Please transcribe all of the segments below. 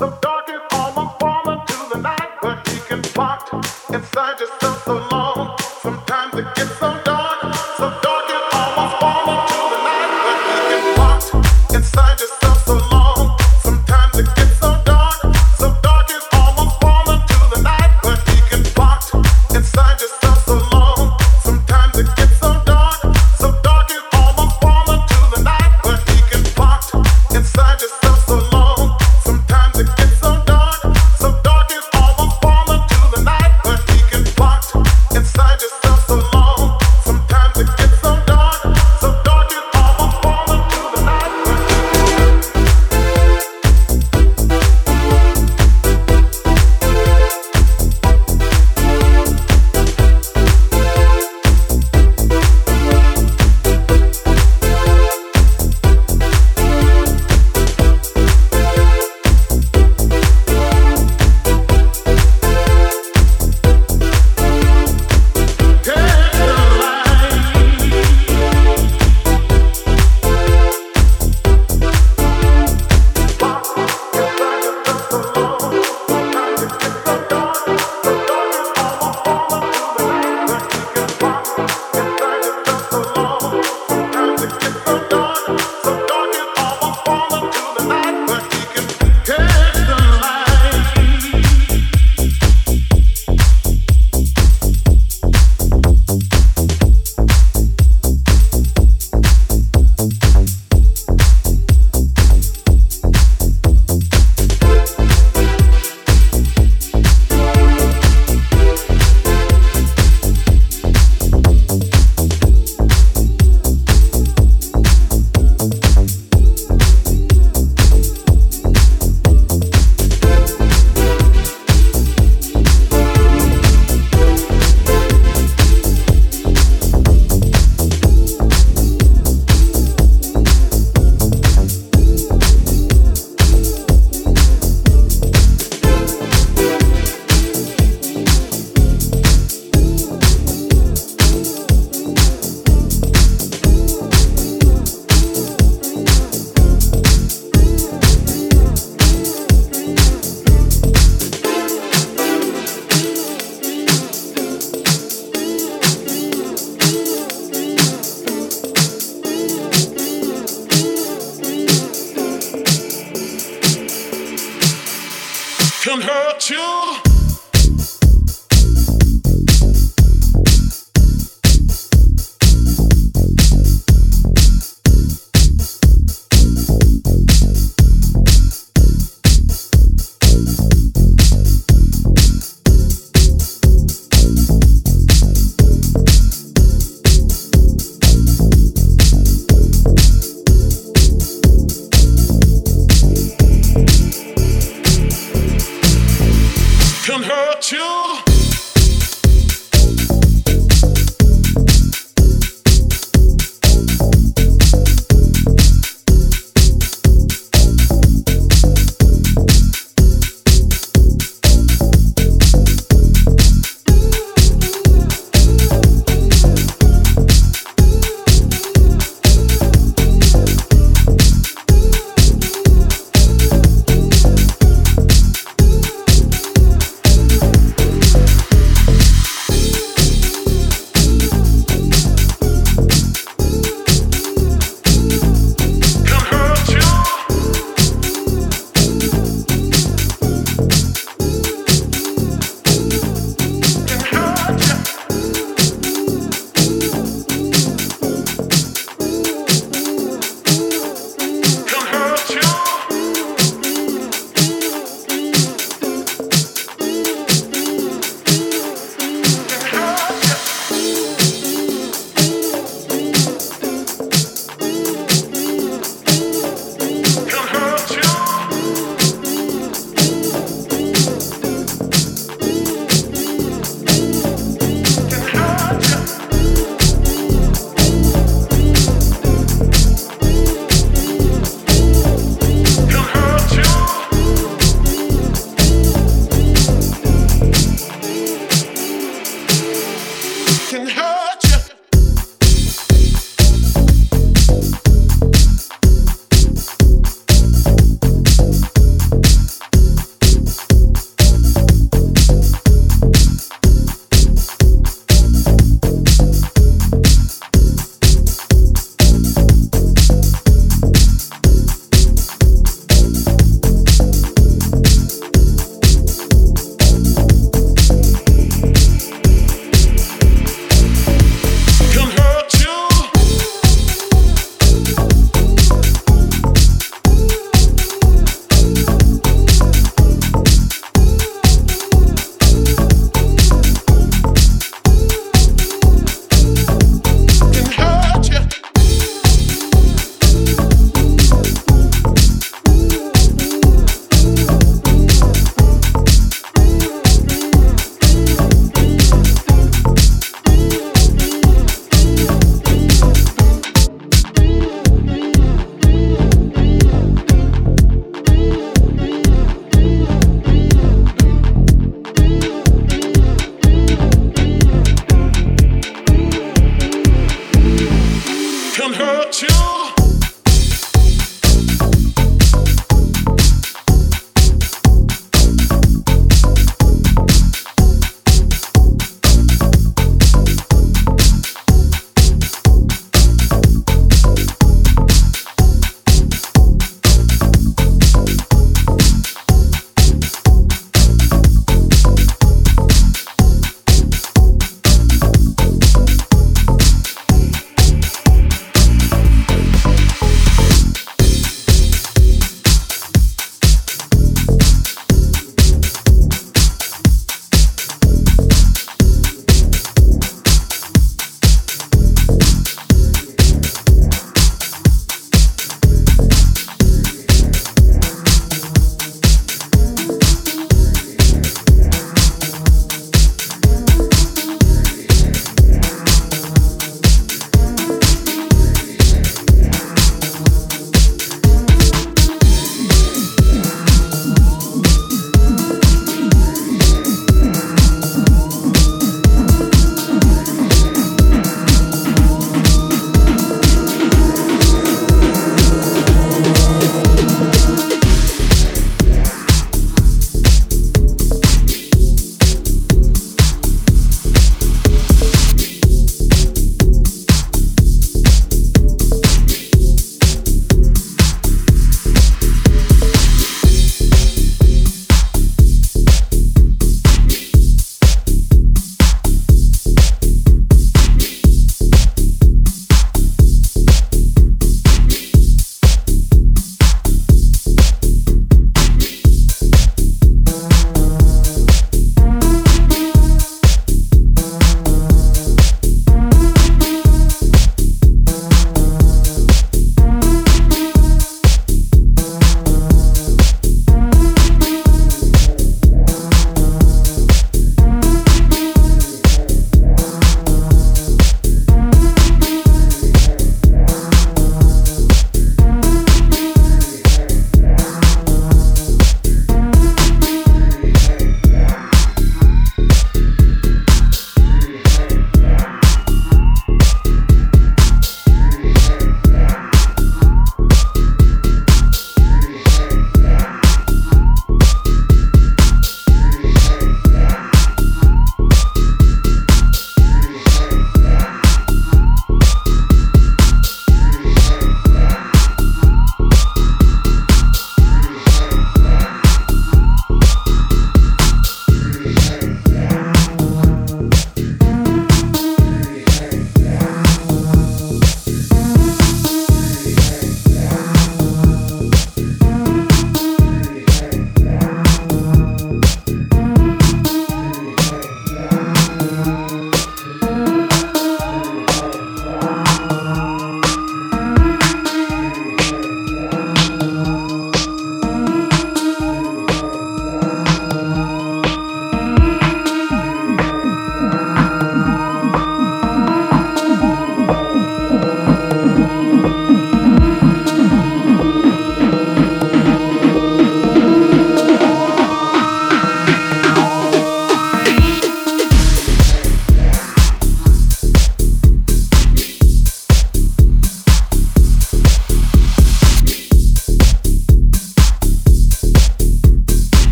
some dark.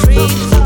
Free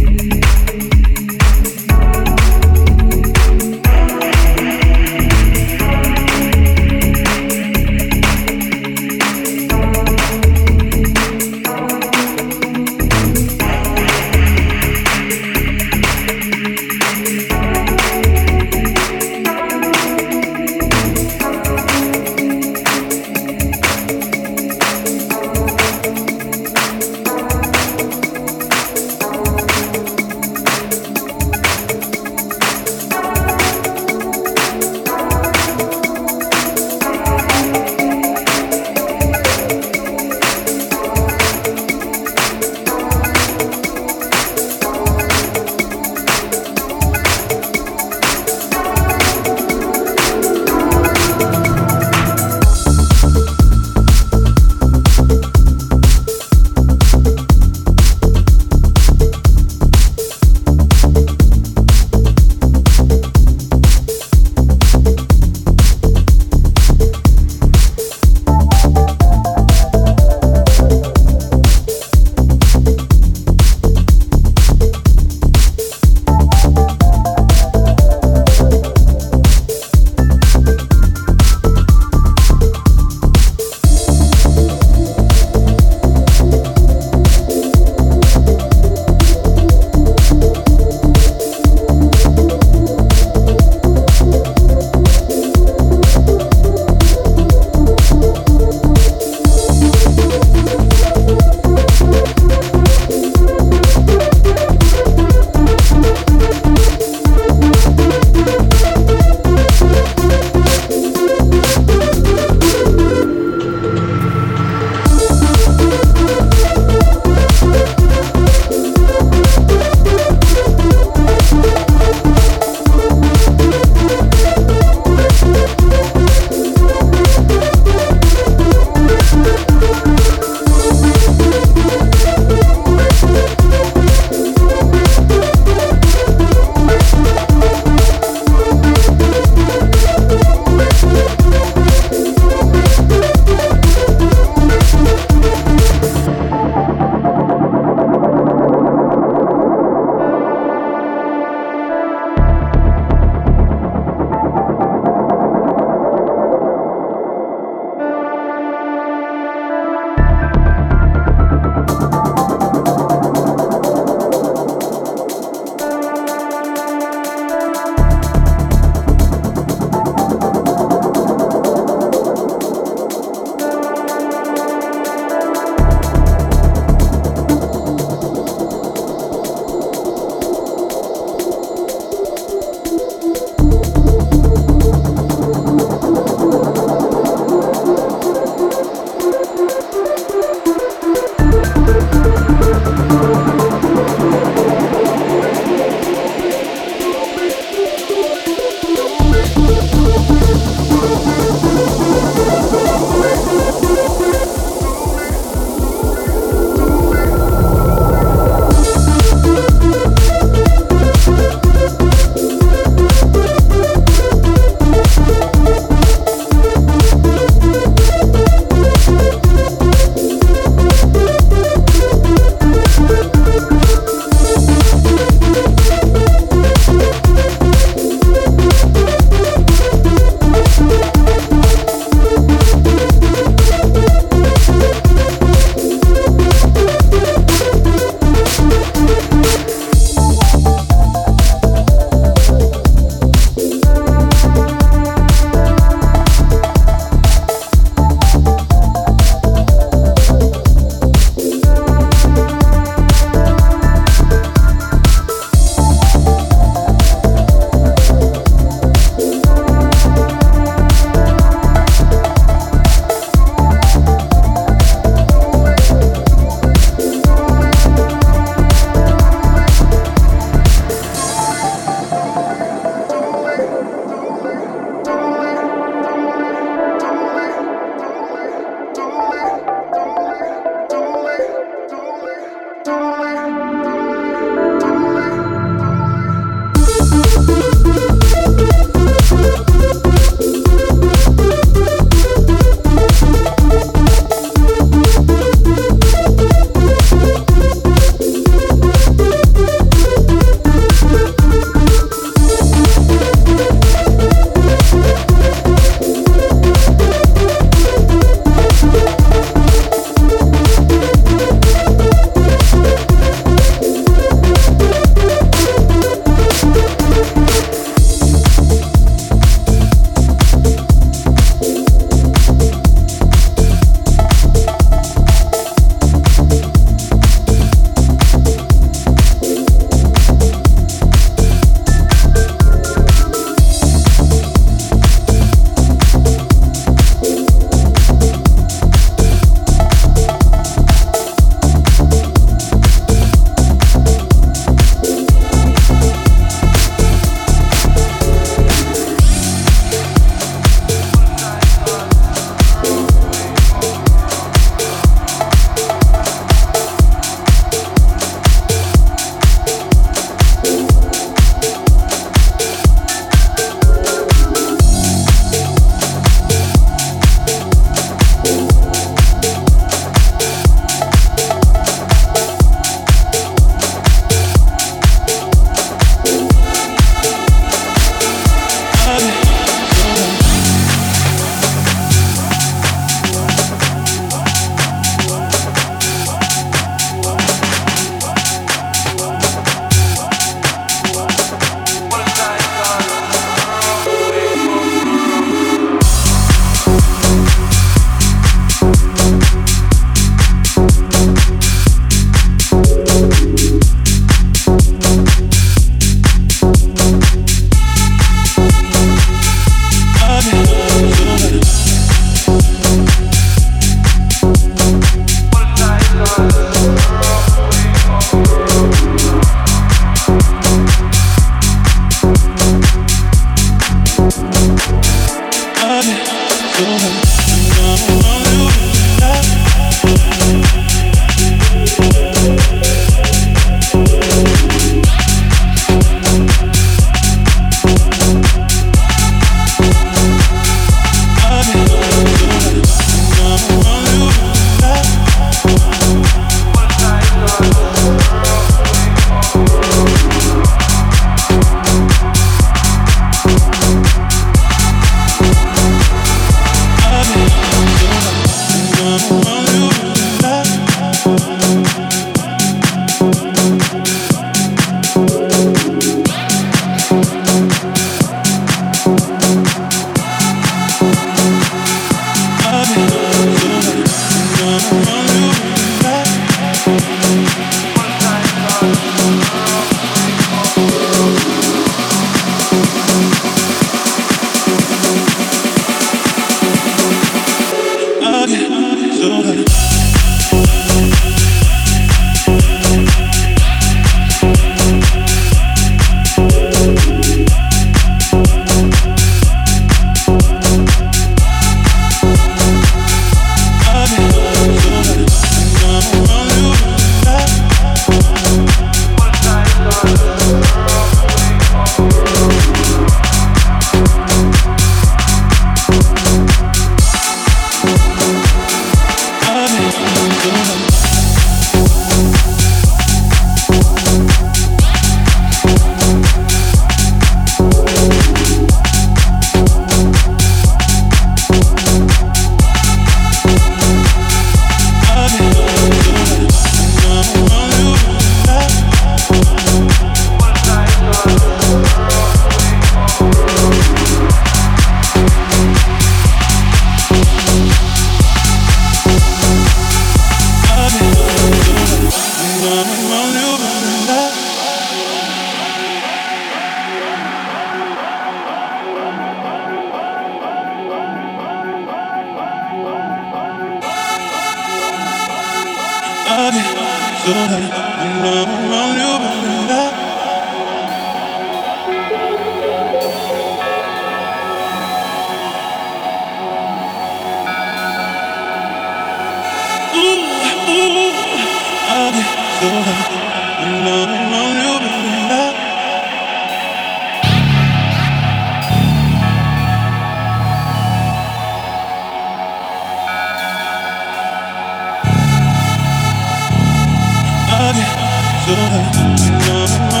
you